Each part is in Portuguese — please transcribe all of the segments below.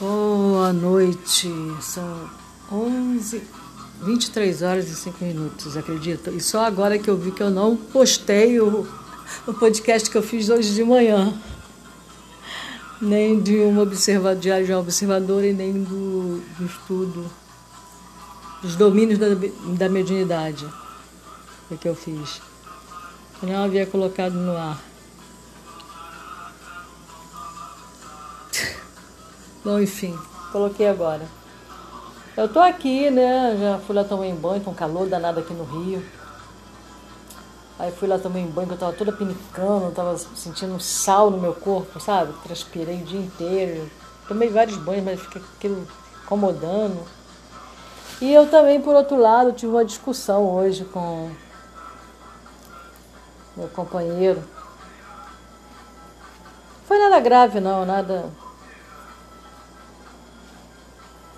Boa noite, são 11, 23 horas e 5 minutos, acredita? E só agora que eu vi que eu não postei o, o podcast que eu fiz hoje de manhã, nem de uma observa, diário de uma observadora e nem do, do estudo dos domínios da, da mediunidade que eu fiz. Eu não havia colocado no ar. Bom, enfim, coloquei agora. Eu tô aqui, né? Já fui lá tomar um banho, com calor danado aqui no Rio. Aí fui lá tomar um banho, que eu tava toda pinicando, tava sentindo um sal no meu corpo, sabe? Transpirei o dia inteiro. Tomei vários banhos, mas fica aquilo incomodando. E eu também, por outro lado, tive uma discussão hoje com meu companheiro. Foi nada grave não, nada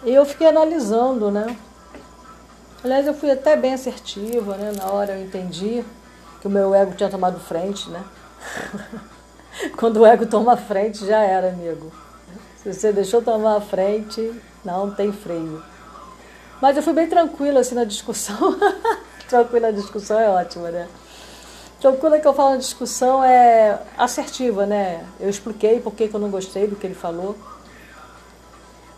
e eu fiquei analisando, né? Aliás, eu fui até bem assertiva, né? Na hora eu entendi que o meu ego tinha tomado frente, né? Quando o ego toma frente, já era, amigo. Se você deixou tomar a frente, não tem freio. Mas eu fui bem tranquila assim na discussão. tranquila na discussão é ótima, né? Tranquila que eu falo na discussão é assertiva, né? Eu expliquei por que eu não gostei do que ele falou.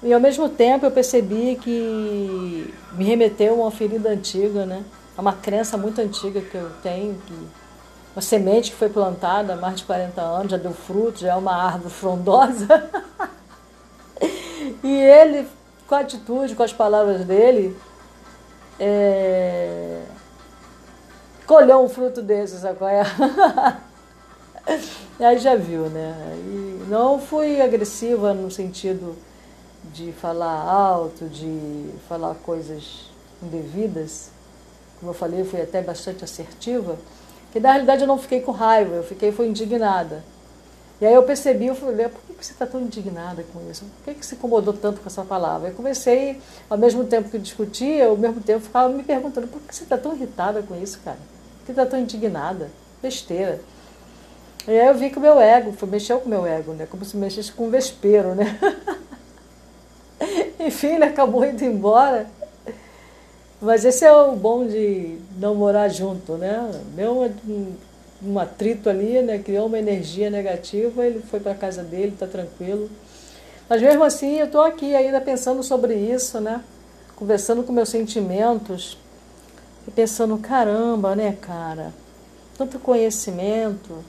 E ao mesmo tempo eu percebi que me remeteu a uma ferida antiga, né? A uma crença muito antiga que eu tenho, que uma semente que foi plantada há mais de 40 anos, já deu fruto, já é uma árvore frondosa. e ele, com a atitude, com as palavras dele, é... colheu um fruto desses, qual é? aí já viu, né? E não fui agressiva no sentido de falar alto, de falar coisas indevidas, como eu falei, eu fui até bastante assertiva, que na realidade eu não fiquei com raiva, eu fiquei foi indignada. E aí eu percebi, eu falei, por que você está tão indignada com isso? Por que você se incomodou tanto com essa palavra? Eu comecei, ao mesmo tempo que discutia, ao mesmo tempo ficava me perguntando, por que você está tão irritada com isso, cara? Por que está tão indignada? Besteira. E aí eu vi que o meu ego, foi, mexeu com o meu ego, né? Como se mexesse com um vespeiro, né? Enfim, ele acabou indo embora. Mas esse é o bom de não morar junto, né? Deu um, um atrito ali, né? Criou uma energia negativa, ele foi para casa dele, está tranquilo. Mas mesmo assim, eu estou aqui ainda pensando sobre isso, né? Conversando com meus sentimentos e pensando, caramba, né, cara? Tanto conhecimento,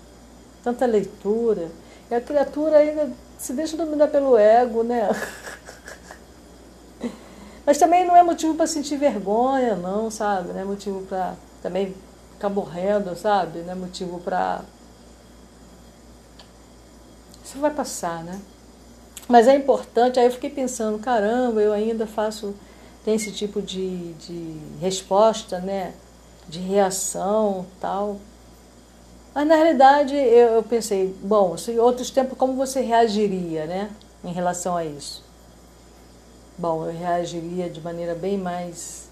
tanta leitura. E a criatura ainda se deixa dominar pelo ego, né? Mas também não é motivo para sentir vergonha, não, sabe? Não é motivo para também ficar morrendo, sabe? Não é motivo para. Isso vai passar, né? Mas é importante, aí eu fiquei pensando, caramba, eu ainda faço, tem esse tipo de, de resposta, né? De reação tal. Mas na realidade eu, eu pensei, bom, se outros tempos, como você reagiria, né? Em relação a isso? Bom, eu reagiria de maneira bem mais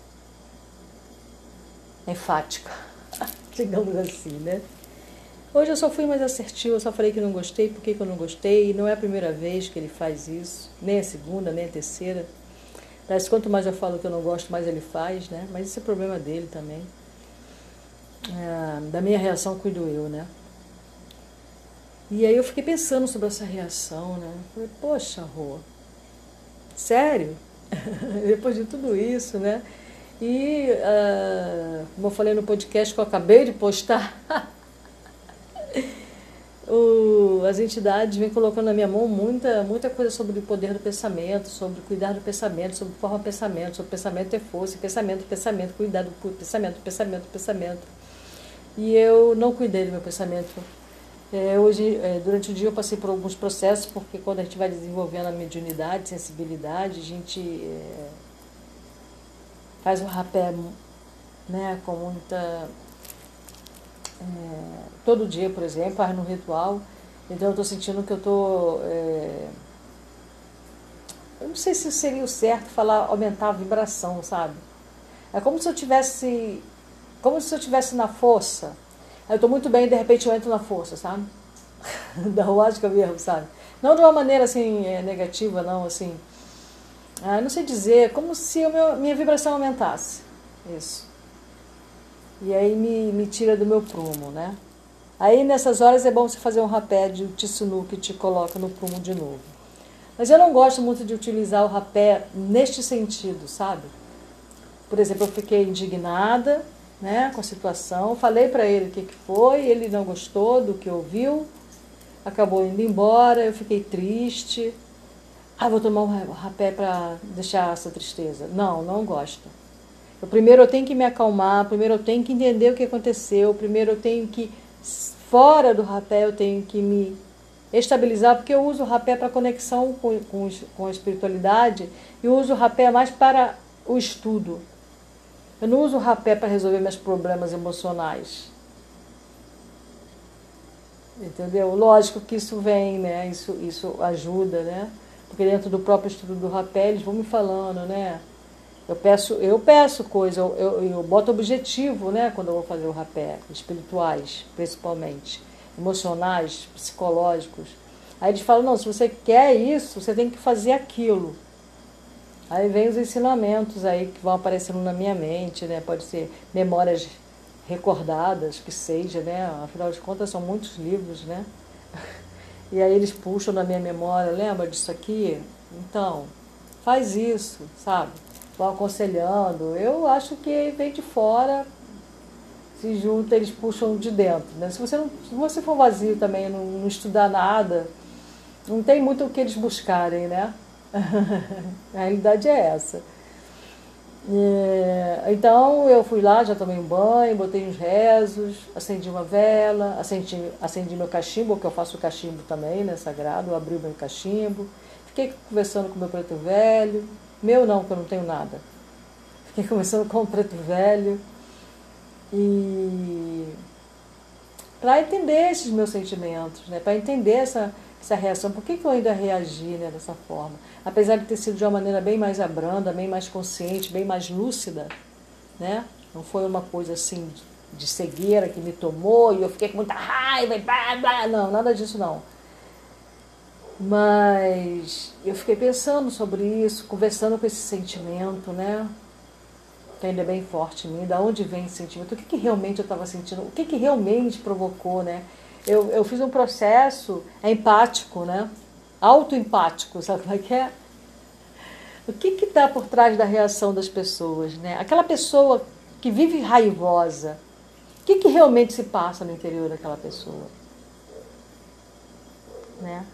enfática, digamos assim, né? Hoje eu só fui mais assertiva, eu só falei que não gostei, por que eu não gostei, e não é a primeira vez que ele faz isso, nem a segunda, nem a terceira. Parece quanto mais eu falo que eu não gosto, mais ele faz, né? Mas esse é problema dele também. É, da minha reação cuido eu, né? E aí eu fiquei pensando sobre essa reação, né? Falei, poxa, Rô, Sério? Depois de tudo isso, né? E, uh, como eu falei no podcast que eu acabei de postar, o, as entidades vêm colocando na minha mão muita, muita coisa sobre o poder do pensamento, sobre cuidar do pensamento, sobre forma pensamento, sobre pensamento ter força, pensamento, pensamento, cuidar do pensamento, pensamento, pensamento. E eu não cuidei do meu pensamento é, hoje, é, durante o dia eu passei por alguns processos, porque quando a gente vai desenvolvendo a mediunidade, sensibilidade, a gente é, faz um rapé né, com muita. É, todo dia, por exemplo, faz no ritual. Então eu estou sentindo que eu estou. É, eu não sei se seria o certo falar aumentar a vibração, sabe? É como se eu tivesse. Como se eu tivesse na força eu tô muito bem e de repente eu entro na força, sabe? da lógica mesmo, sabe? Não de uma maneira assim é, negativa, não, assim. Ah, não sei dizer, como se a minha vibração aumentasse. Isso. E aí me, me tira do meu prumo, né? Aí nessas horas é bom você fazer um rapé de tsunu que te coloca no prumo de novo. Mas eu não gosto muito de utilizar o rapé neste sentido, sabe? Por exemplo, eu fiquei indignada né, com a situação, falei para ele o que, que foi, ele não gostou do que ouviu, acabou indo embora, eu fiquei triste. Ah, vou tomar um rapé para deixar essa tristeza. Não, não gosto. Eu, primeiro eu tenho que me acalmar, primeiro eu tenho que entender o que aconteceu, primeiro eu tenho que, fora do rapé, eu tenho que me estabilizar, porque eu uso o rapé para conexão com, com, com a espiritualidade e uso o rapé mais para o estudo. Eu não uso rapé para resolver meus problemas emocionais. Entendeu? Lógico que isso vem, né? Isso, isso ajuda, né? Porque dentro do próprio estudo do rapé, eles vão me falando, né? Eu peço, eu peço coisa, eu, eu, eu boto objetivo, né? Quando eu vou fazer o rapé, espirituais, principalmente, emocionais, psicológicos. Aí eles falam, não, se você quer isso, você tem que fazer aquilo. Aí vem os ensinamentos aí que vão aparecendo na minha mente, né? Pode ser memórias recordadas, que seja, né? Afinal de contas são muitos livros, né? E aí eles puxam na minha memória, lembra disso aqui? Então, faz isso, sabe? Vão aconselhando. Eu acho que vem de fora, se junta, eles puxam de dentro. Né? Se, você não, se você for vazio também, não, não estudar nada, não tem muito o que eles buscarem, né? a realidade é essa. É, então eu fui lá, já tomei um banho, botei uns rezos, acendi uma vela, acendi, acendi meu cachimbo, que eu faço cachimbo também, né, sagrado, abri o meu cachimbo, fiquei conversando com meu preto velho, meu não, que eu não tenho nada. Fiquei conversando com o preto velho e para entender esses meus sentimentos, né, para entender essa, essa reação, por que, que eu ainda reagi né, dessa forma? Apesar de ter sido de uma maneira bem mais abranda, bem mais consciente, bem mais lúcida, né? Não foi uma coisa assim de cegueira que me tomou e eu fiquei com muita raiva e blá, blá. Não, nada disso não. Mas eu fiquei pensando sobre isso, conversando com esse sentimento, né? Que ainda é bem forte em mim, da onde vem esse sentimento, o que, que realmente eu estava sentindo, o que, que realmente provocou, né? eu, eu fiz um processo empático, né? Autoempático, sabe como é que é? O que está por trás da reação das pessoas, né? Aquela pessoa que vive raivosa, o que, que realmente se passa no interior daquela pessoa? Né?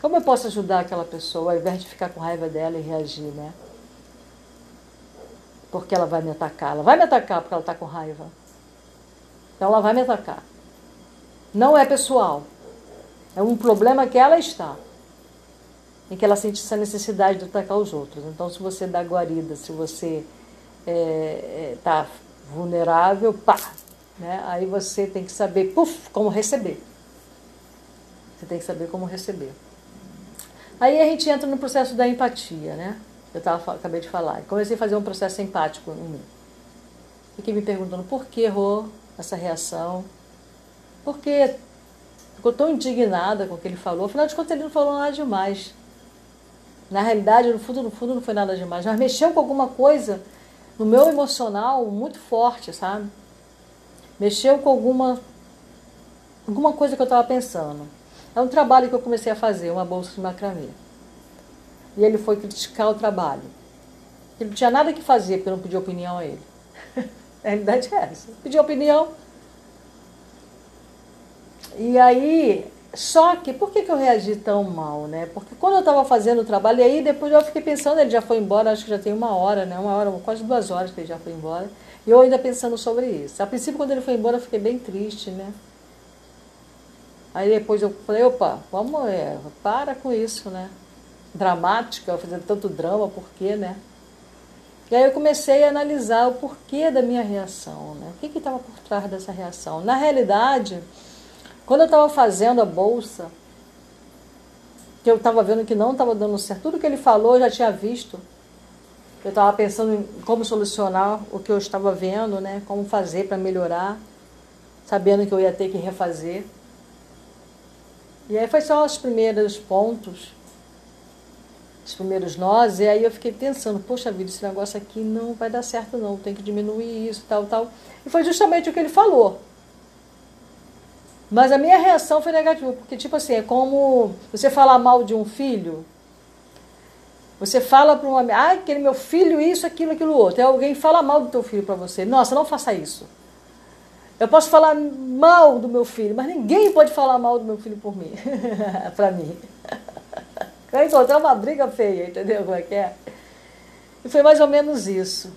Como eu posso ajudar aquela pessoa ao invés de ficar com raiva dela e reagir, né? Porque ela vai me atacar. Ela vai me atacar porque ela está com raiva. Então ela vai me atacar. Não é pessoal. É um problema que ela está. Em que ela sente essa necessidade de atacar os outros. Então, se você dá guarida, se você está é, é, tá vulnerável, pá, né? aí você tem que saber, puf, como receber. Você tem que saber como receber. Aí a gente entra no processo da empatia, né? Eu tava, acabei de falar. Comecei a fazer um processo empático em mim. Fiquei me perguntando por que errou essa reação, porque ficou tão indignada com o que ele falou. Afinal de contas, ele não falou nada demais. Na realidade, no fundo, no fundo, não foi nada demais. Mas mexeu com alguma coisa no meu emocional muito forte, sabe? Mexeu com alguma, alguma coisa que eu estava pensando. É um trabalho que eu comecei a fazer, uma bolsa de macramê. E ele foi criticar o trabalho. Ele não tinha nada que fazer porque eu não pedi opinião a ele. a realidade é essa. Pedi opinião, e aí, só que, por que, que eu reagi tão mal, né? Porque quando eu estava fazendo o trabalho, e aí depois eu fiquei pensando, ele já foi embora, acho que já tem uma hora, né? Uma hora, quase duas horas que ele já foi embora. E eu ainda pensando sobre isso. A princípio, quando ele foi embora, eu fiquei bem triste, né? Aí depois eu falei, opa, vamos, é, para com isso, né? Dramática, fazendo tanto drama, por quê, né? E aí eu comecei a analisar o porquê da minha reação, né? O que estava por trás dessa reação? Na realidade, quando eu estava fazendo a bolsa, que eu estava vendo que não estava dando certo, tudo que ele falou eu já tinha visto. Eu estava pensando em como solucionar o que eu estava vendo, né? Como fazer para melhorar, sabendo que eu ia ter que refazer. E aí foi só os primeiros pontos, os primeiros nós, e aí eu fiquei pensando, poxa vida, esse negócio aqui não vai dar certo não, tem que diminuir isso, tal, tal. E foi justamente o que ele falou. Mas a minha reação foi negativa, porque tipo assim, é como você falar mal de um filho, você fala para um amigo, ah, aquele meu filho, isso, aquilo, aquilo outro. Aí alguém fala mal do teu filho para você. Nossa, não faça isso. Eu posso falar mal do meu filho, mas ninguém pode falar mal do meu filho por mim, para mim. Vai encontrar uma briga feia, entendeu como é que é? E foi mais ou menos isso.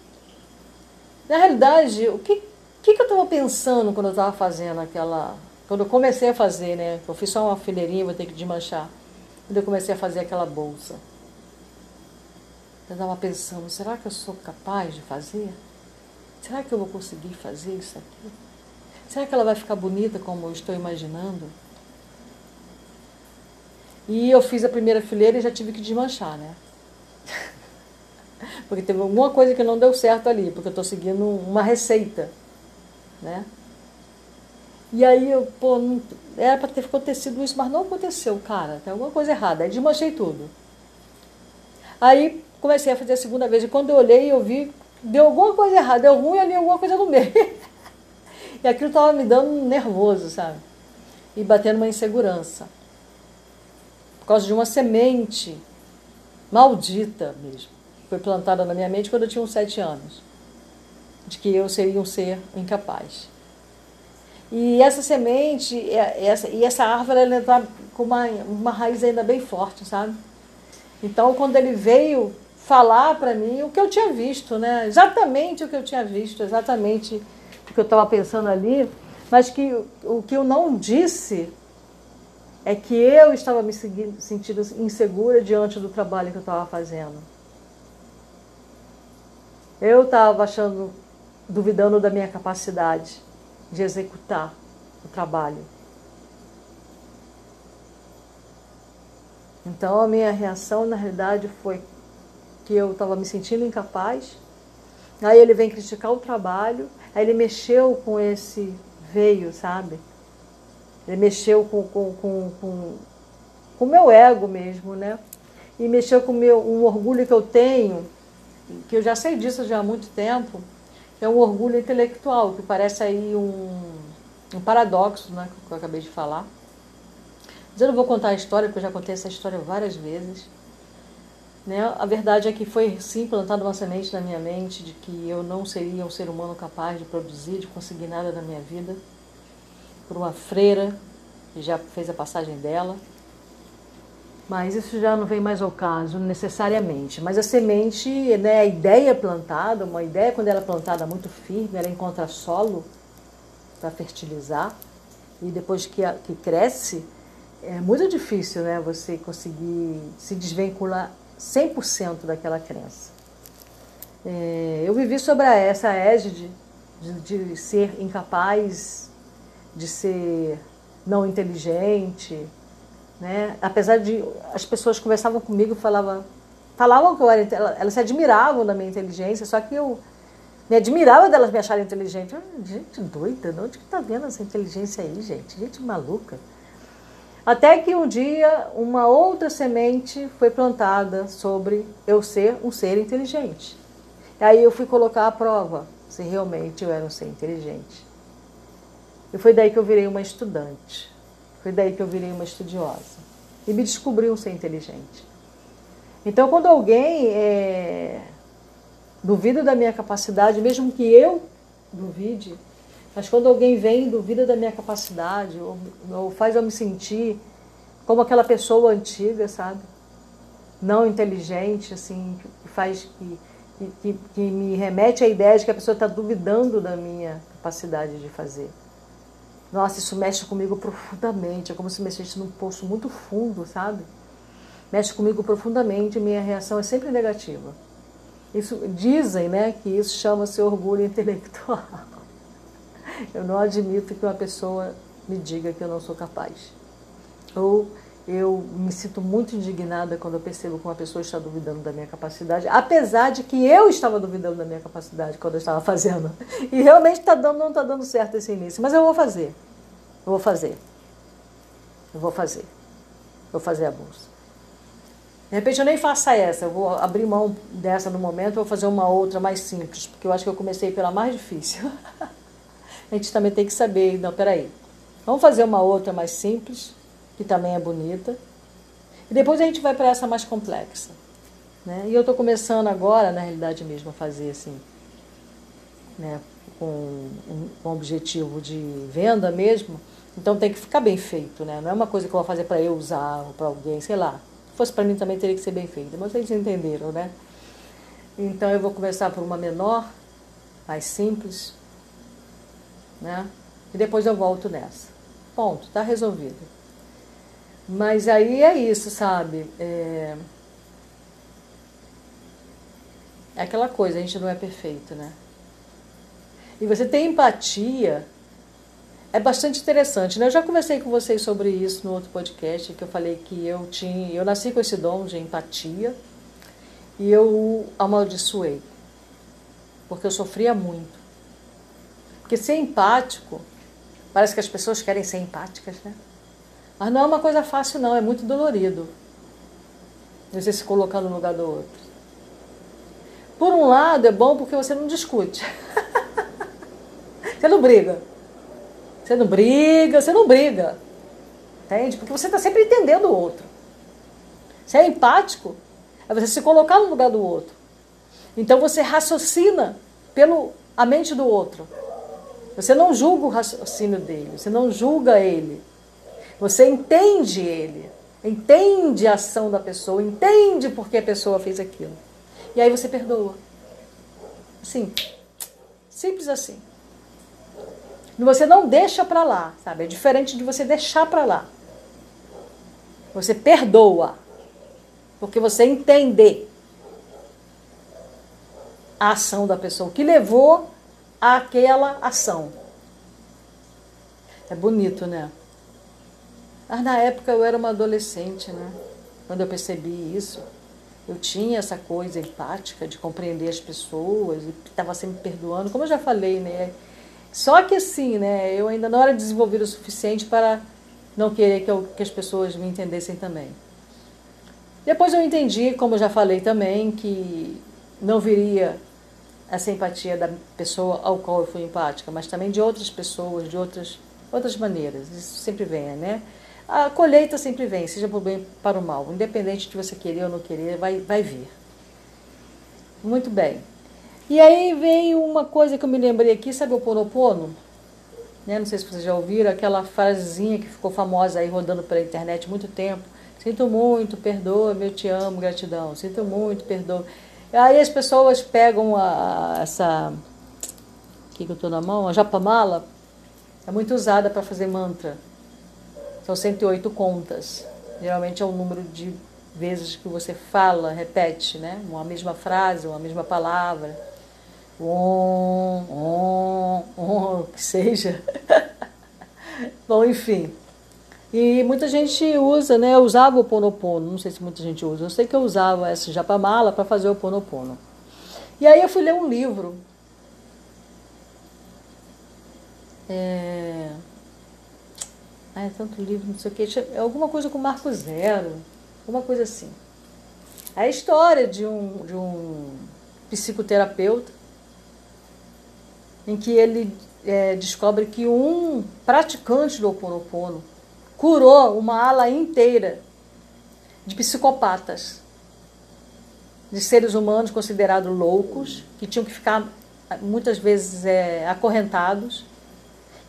Na realidade, o que, que, que eu estava pensando quando eu estava fazendo aquela. Quando eu comecei a fazer, né? Eu fiz só uma fileirinha, vou ter que desmanchar. Quando eu comecei a fazer aquela bolsa. Eu estava pensando, será que eu sou capaz de fazer? Será que eu vou conseguir fazer isso aqui? Será que ela vai ficar bonita como eu estou imaginando? E eu fiz a primeira fileira e já tive que desmanchar, né? porque teve alguma coisa que não deu certo ali, porque eu estou seguindo uma receita, né? E aí eu, pô, não, era para ter acontecido isso, mas não aconteceu, cara. Tem alguma coisa errada. Aí desmanchei tudo. Aí comecei a fazer a segunda vez. E quando eu olhei, eu vi, deu alguma coisa errada, deu ruim ali, alguma coisa no meio. e aquilo estava me dando nervoso, sabe? E batendo uma insegurança. Por causa de uma semente maldita mesmo. Foi plantada na minha mente quando eu tinha uns sete anos. De que eu seria um ser incapaz. E essa semente, essa, e essa árvore, ela está com uma, uma raiz ainda bem forte, sabe? Então, quando ele veio falar para mim o que eu tinha visto, né? Exatamente o que eu tinha visto, exatamente o que eu estava pensando ali, mas que o que eu não disse é que eu estava me sentindo insegura diante do trabalho que eu estava fazendo. Eu estava achando, duvidando da minha capacidade de executar o trabalho. Então a minha reação na realidade foi que eu estava me sentindo incapaz. Aí ele vem criticar o trabalho, aí ele mexeu com esse veio, sabe? Ele mexeu com o com, com, com, com meu ego mesmo, né? E mexeu com meu, um orgulho que eu tenho, que eu já sei disso já há muito tempo, é um orgulho intelectual, que parece aí um, um paradoxo, né? Que eu acabei de falar. Mas eu não vou contar a história, porque eu já contei essa história várias vezes. Né? A verdade é que foi sim plantada uma semente na minha mente de que eu não seria um ser humano capaz de produzir, de conseguir nada na minha vida, por uma freira que já fez a passagem dela. Mas isso já não vem mais ao caso necessariamente. Mas a semente, né, a ideia plantada, uma ideia quando ela é plantada muito firme, ela encontra solo para fertilizar e depois que, que cresce, é muito difícil né, você conseguir se desvincular 100% daquela crença. É, eu vivi sobre essa égide de, de ser incapaz, de ser não inteligente, né? Apesar de as pessoas conversavam comigo, falavam, falavam que eu era, elas se admiravam da minha inteligência, só que eu me admirava delas me acharem inteligente. gente doida, de onde que tá vendo essa inteligência aí, gente? Gente maluca. Até que um dia uma outra semente foi plantada sobre eu ser um ser inteligente. Aí eu fui colocar à prova se realmente eu era um ser inteligente. E foi daí que eu virei uma estudante. Foi daí que eu virei uma estudiosa. E me descobri um ser inteligente. Então, quando alguém é, duvida da minha capacidade, mesmo que eu duvide, mas quando alguém vem e duvida da minha capacidade, ou, ou faz eu me sentir como aquela pessoa antiga, sabe? Não inteligente, assim, que faz que, que, que me remete à ideia de que a pessoa está duvidando da minha capacidade de fazer. Nossa, isso mexe comigo profundamente, é como se mexesse num poço muito fundo, sabe? Mexe comigo profundamente, minha reação é sempre negativa. Isso dizem, né, que isso chama-se orgulho intelectual. Eu não admito que uma pessoa me diga que eu não sou capaz. Ou eu me sinto muito indignada quando eu percebo que uma pessoa está duvidando da minha capacidade, apesar de que eu estava duvidando da minha capacidade quando eu estava fazendo. E realmente tá dando, não está dando certo esse início, mas eu vou fazer. Eu vou fazer. Eu vou fazer. Vou fazer a bolsa. De repente eu nem faça essa, eu vou abrir mão dessa no momento, vou fazer uma outra mais simples, porque eu acho que eu comecei pela mais difícil. a gente também tem que saber, não, peraí. Vamos fazer uma outra mais simples, que também é bonita. E depois a gente vai para essa mais complexa. Né? E eu estou começando agora, na realidade mesmo, a fazer assim, né? com um, um objetivo de venda mesmo. Então tem que ficar bem feito, né? Não é uma coisa que eu vou fazer para eu usar ou para alguém, sei lá. Se fosse para mim também teria que ser bem feito, mas vocês entenderam, né? Então eu vou começar por uma menor, mais simples, né? E depois eu volto nessa. Ponto, tá resolvido. Mas aí é isso, sabe? É... é aquela coisa, a gente não é perfeito, né? E você ter empatia é bastante interessante. Né? Eu já conversei com vocês sobre isso no outro podcast, que eu falei que eu tinha, eu nasci com esse dom de empatia e eu amaldiçoei, porque eu sofria muito. Porque ser empático, parece que as pessoas querem ser empáticas, né? Mas não é uma coisa fácil, não, é muito dolorido. Você se colocar no lugar do outro. Por um lado, é bom porque você não discute. você não briga. Você não briga, você não briga. Entende? Porque você está sempre entendendo o outro. Você é empático, é você se colocar no lugar do outro. Então você raciocina pelo a mente do outro. Você não julga o raciocínio dele, você não julga ele. Você entende ele, entende a ação da pessoa, entende por que a pessoa fez aquilo. E aí você perdoa. Assim, simples assim. Você não deixa para lá, sabe? É diferente de você deixar para lá. Você perdoa. Porque você entende a ação da pessoa, o que levou àquela ação. É bonito, né? Mas na época eu era uma adolescente, né? Quando eu percebi isso, eu tinha essa coisa empática de compreender as pessoas e estava sempre perdoando. Como eu já falei, né? Só que assim, né, eu ainda não era desenvolvida o suficiente para não querer que, eu, que as pessoas me entendessem também. Depois eu entendi, como eu já falei também, que não viria essa empatia da pessoa ao qual eu fui empática, mas também de outras pessoas, de outras, outras maneiras. Isso sempre vem, né? A colheita sempre vem, seja para o bem para o mal. Independente de você querer ou não querer, vai, vai vir. Muito bem. E aí veio uma coisa que eu me lembrei aqui, sabe o Ponopono? Né? Não sei se vocês já ouviram, aquela frasezinha que ficou famosa aí rodando pela internet muito tempo. Sinto muito, perdoa, eu te amo, gratidão. Sinto muito, perdoa. Aí as pessoas pegam a, essa. O que, que eu estou na mão? A japamala. É muito usada para fazer mantra. São 108 contas. Geralmente é o número de vezes que você fala, repete, né? Uma mesma frase, uma mesma palavra om, om, om, o que seja. Bom, enfim. E muita gente usa, né? Eu usava o ponopono, não sei se muita gente usa. Eu sei que eu usava essa japamala para fazer o ponopono. E aí eu fui ler um livro. É... Ah, é tanto livro, não sei o que. É alguma coisa com Marco Zero, alguma coisa assim. É a história de um, de um psicoterapeuta em que ele é, descobre que um praticante do Ho Oponopono curou uma ala inteira de psicopatas, de seres humanos considerados loucos, que tinham que ficar muitas vezes é, acorrentados,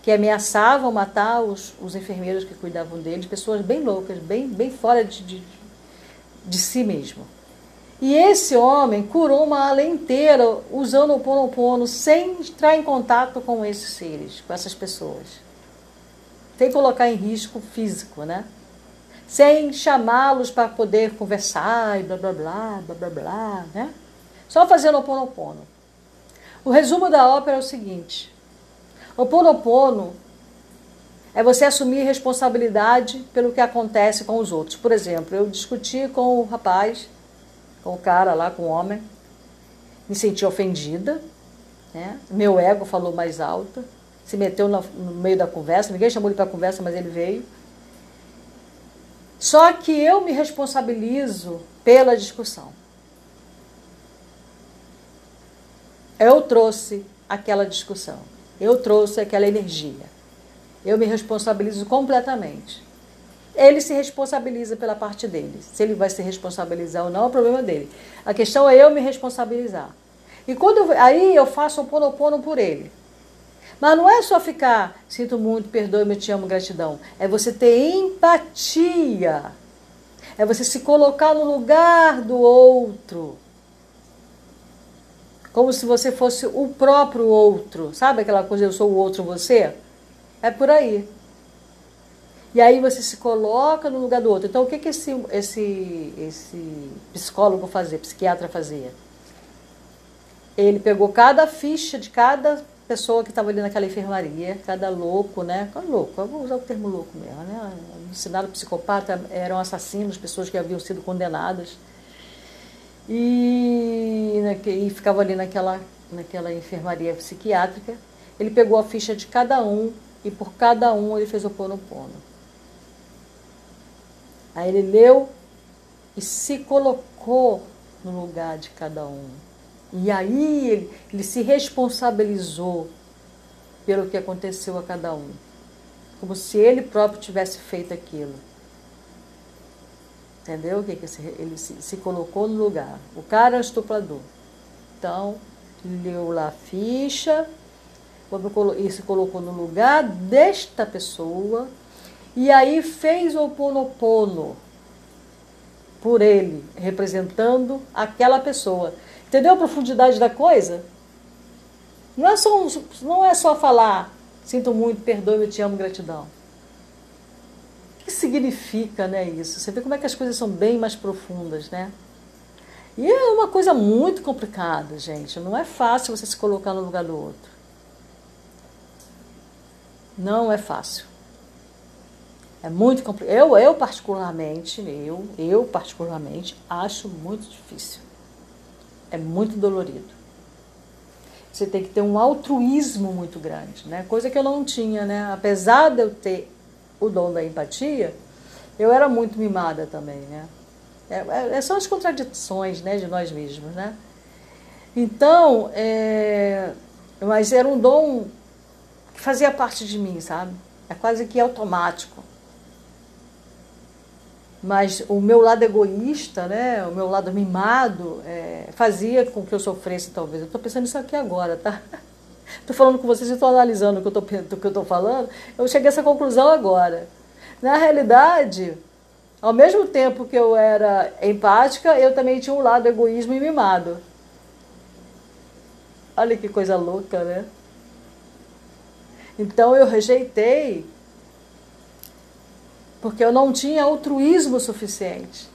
que ameaçavam matar os, os enfermeiros que cuidavam deles, pessoas bem loucas, bem, bem fora de, de, de si mesmo. E esse homem curou uma ala inteira usando o Ponopono sem entrar em contato com esses seres, com essas pessoas. Sem colocar em risco físico, né? Sem chamá-los para poder conversar e blá blá blá, blá blá blá, né? Só fazendo o Ponopono. O resumo da ópera é o seguinte: o Ponopono é você assumir responsabilidade pelo que acontece com os outros. Por exemplo, eu discuti com o rapaz com o cara lá, com o homem. Me senti ofendida, né? meu ego falou mais alto, se meteu no, no meio da conversa, ninguém chamou ele para conversa, mas ele veio. Só que eu me responsabilizo pela discussão. Eu trouxe aquela discussão. Eu trouxe aquela energia. Eu me responsabilizo completamente. Ele se responsabiliza pela parte dele. Se ele vai se responsabilizar ou não, é o problema dele. A questão é eu me responsabilizar. E quando eu, aí eu faço o ponopono por ele. Mas não é só ficar, sinto muito, perdoe-me, te amo, gratidão. É você ter empatia. É você se colocar no lugar do outro. Como se você fosse o próprio outro. Sabe aquela coisa, eu sou o outro, você? É por aí. E aí você se coloca no lugar do outro. Então, o que, que esse, esse, esse psicólogo fazia, psiquiatra fazia? Ele pegou cada ficha de cada pessoa que estava ali naquela enfermaria, cada louco, né? Cada louco, eu vou usar o termo louco mesmo, né? Ensinado psicopata eram assassinos, pessoas que haviam sido condenadas. E, né, e ficava ali naquela, naquela enfermaria psiquiátrica. Ele pegou a ficha de cada um e por cada um ele fez o pono pono. Aí ele leu e se colocou no lugar de cada um. E aí ele, ele se responsabilizou pelo que aconteceu a cada um. Como se ele próprio tivesse feito aquilo. Entendeu? Que ele se, se colocou no lugar. O cara é um estuprador. Então, leu lá a ficha e se colocou no lugar desta pessoa e aí fez o ponopono por ele, representando aquela pessoa. Entendeu a profundidade da coisa? Não é só, não é só falar, sinto muito, perdoe, eu te amo, gratidão. O que significa né, isso? Você vê como é que as coisas são bem mais profundas, né? E é uma coisa muito complicada, gente. Não é fácil você se colocar no lugar do outro. Não é fácil. É muito complicado. Eu, eu particularmente, eu, eu particularmente acho muito difícil. É muito dolorido. Você tem que ter um altruísmo muito grande, né? Coisa que eu não tinha, né? Apesar de eu ter o dom da empatia, eu era muito mimada também, né? É, é, é são as contradições, né, de nós mesmos, né? Então, é, mas era um dom que fazia parte de mim, sabe? É quase que automático. Mas o meu lado egoísta, né, o meu lado mimado, é, fazia com que eu sofresse, talvez. Eu estou pensando nisso aqui agora, tá? Estou falando com vocês e estou analisando o que eu estou falando. Eu cheguei a essa conclusão agora. Na realidade, ao mesmo tempo que eu era empática, eu também tinha um lado egoísmo e mimado. Olha que coisa louca, né? Então eu rejeitei porque eu não tinha altruísmo suficiente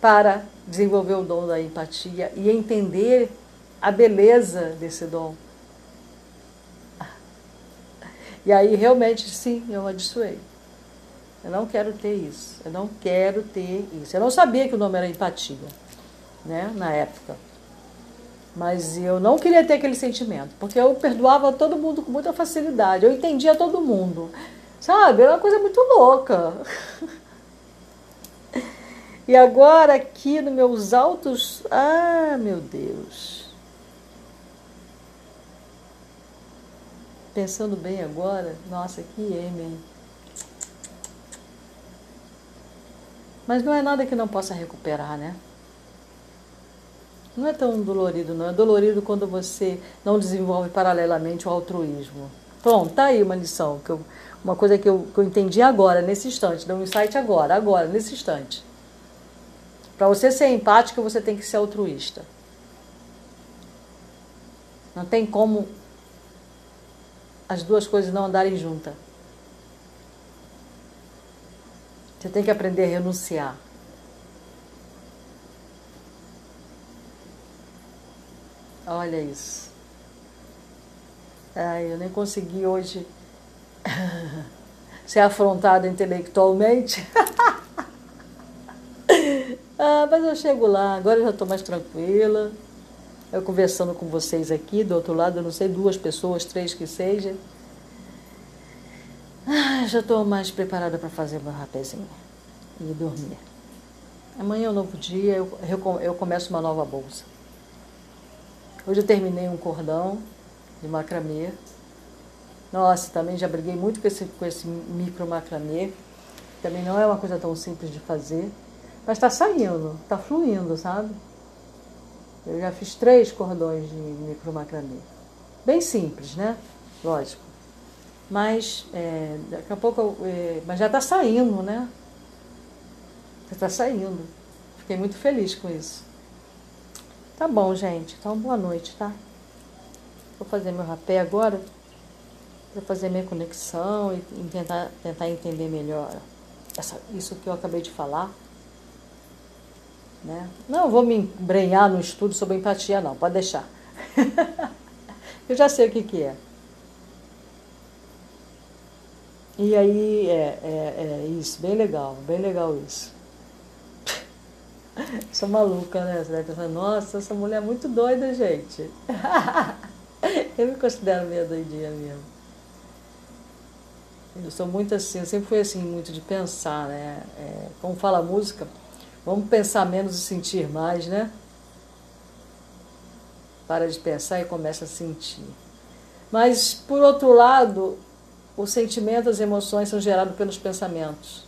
para desenvolver o dom da empatia e entender a beleza desse dom. E aí realmente sim, eu abençoei. Eu não quero ter isso. Eu não quero ter isso. Eu não sabia que o nome era empatia, né, na época. Mas eu não queria ter aquele sentimento, porque eu perdoava todo mundo com muita facilidade. Eu entendia todo mundo. Sabe? Era uma coisa muito louca. E agora aqui nos meus altos. Ah, meu Deus. Pensando bem agora, nossa, que M. Mas não é nada que não possa recuperar, né? Não é tão dolorido, não. É dolorido quando você não desenvolve paralelamente o altruísmo. Pronto, tá aí uma lição que eu uma coisa que eu, que eu entendi agora, nesse instante, deu um insight agora, agora, nesse instante. Para você ser empático, você tem que ser altruísta. Não tem como as duas coisas não andarem juntas. Você tem que aprender a renunciar. Olha isso. Ai, eu nem consegui hoje ser afrontada intelectualmente. ah, mas eu chego lá, agora eu já estou mais tranquila. Eu conversando com vocês aqui, do outro lado, eu não sei, duas pessoas, três que seja. Ah, já estou mais preparada para fazer meu rapézinho e dormir. Amanhã é um novo dia, eu, eu começo uma nova bolsa. Hoje eu terminei um cordão de macramê. Nossa, também já briguei muito com esse, com esse micro macramê. Também não é uma coisa tão simples de fazer. Mas está saindo, está fluindo, sabe? Eu já fiz três cordões de micro macramê. Bem simples, né? Lógico. Mas é, daqui a pouco. É, mas já está saindo, né? Já está saindo. Fiquei muito feliz com isso. Tá bom, gente. Então, boa noite, tá? Vou fazer meu rapé agora para fazer minha conexão e tentar, tentar entender melhor essa, isso que eu acabei de falar. Né? Não vou me embrenhar no estudo sobre empatia, não, pode deixar. eu já sei o que, que é. E aí, é, é, é isso, bem legal, bem legal isso. Sou maluca, né? Você deve pensar, nossa, essa mulher é muito doida, gente. eu me considero meio doidinha mesmo. Eu sou muito assim, eu sempre fui assim, muito de pensar, né? É, como fala a música, vamos pensar menos e sentir mais, né? Para de pensar e começa a sentir. Mas, por outro lado, o sentimento, as emoções são gerados pelos pensamentos.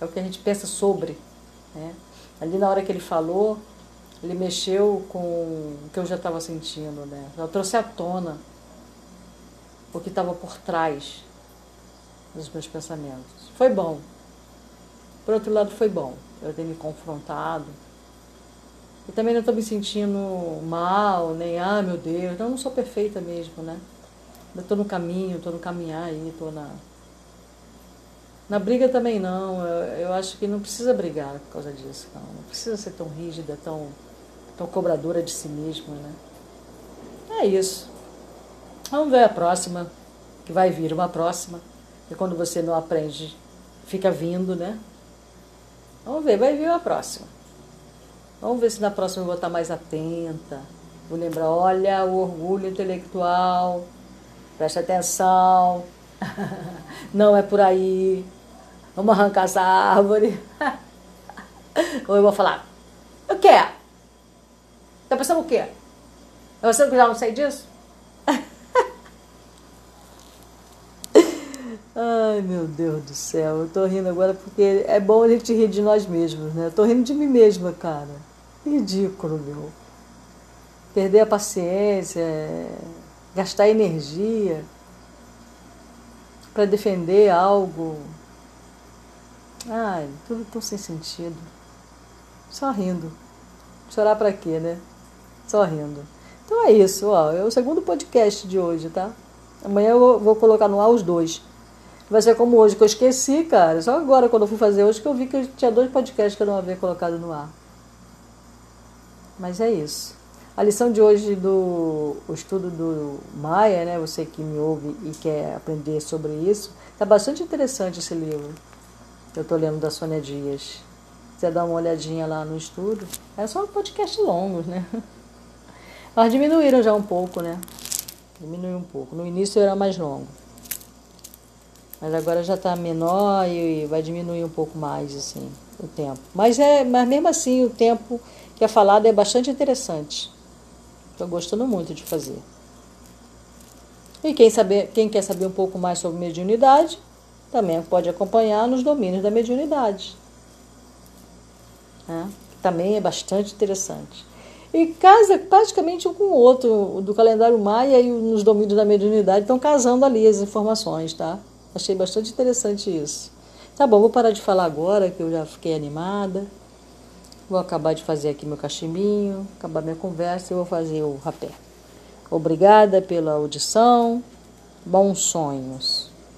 É o que a gente pensa sobre. Né? Ali na hora que ele falou, ele mexeu com o que eu já estava sentindo. Né? Eu trouxe à tona o que estava por trás dos meus pensamentos. Foi bom. Por outro lado, foi bom eu ter me confrontado. E também não estou me sentindo mal, nem, ah, meu Deus, então não sou perfeita mesmo, né? Eu estou no caminho, estou no caminhar aí, estou na. Na briga também não, eu, eu, acho que não precisa brigar por causa disso, não. Não precisa ser tão rígida, tão, tão cobradora de si mesma, né? É isso. Vamos ver a próxima, que vai vir uma próxima. E quando você não aprende, fica vindo, né? Vamos ver, vai vir uma próxima. Vamos ver se na próxima eu vou estar mais atenta. Vou lembrar, olha o orgulho intelectual, Preste atenção. Não é por aí. Vamos arrancar essa árvore. Ou eu vou falar, o quê? Tá pensando o quê? É você que já não sei disso? Ai, meu Deus do céu. Eu tô rindo agora porque é bom a gente rir de nós mesmos, né? Eu tô rindo de mim mesma, cara. Ridículo, meu. Perder a paciência. É gastar energia para defender algo. Ai, tudo tão sem sentido. Só rindo. Chorar para quê, né? Só rindo. Então é isso, ó. É o segundo podcast de hoje, tá? Amanhã eu vou colocar no ar os dois. Vai ser como hoje, que eu esqueci, cara. Só agora, quando eu fui fazer hoje, que eu vi que tinha dois podcasts que eu não havia colocado no ar. Mas é isso. A lição de hoje do o estudo do Maia, né, você que me ouve e quer aprender sobre isso, está bastante interessante esse livro. Eu estou lendo da Sônia Dias. Você dá uma olhadinha lá no estudo. É só um podcast longos, né? Mas diminuíram já um pouco, né? Diminuiu um pouco. No início era mais longo. Mas agora já está menor e vai diminuir um pouco mais, assim, o tempo. Mas, é, mas mesmo assim, o tempo que é falado é bastante interessante. Estou gostando muito de fazer. E quem, saber, quem quer saber um pouco mais sobre mediunidade, também pode acompanhar nos domínios da mediunidade. Né? Também é bastante interessante. E casa praticamente um com o outro, do calendário maia e nos domínios da mediunidade estão casando ali as informações, tá? Achei bastante interessante isso. Tá bom, vou parar de falar agora, que eu já fiquei animada. Vou acabar de fazer aqui meu cachimbinho, acabar minha conversa e vou fazer o rapé. Obrigada pela audição. Bons sonhos.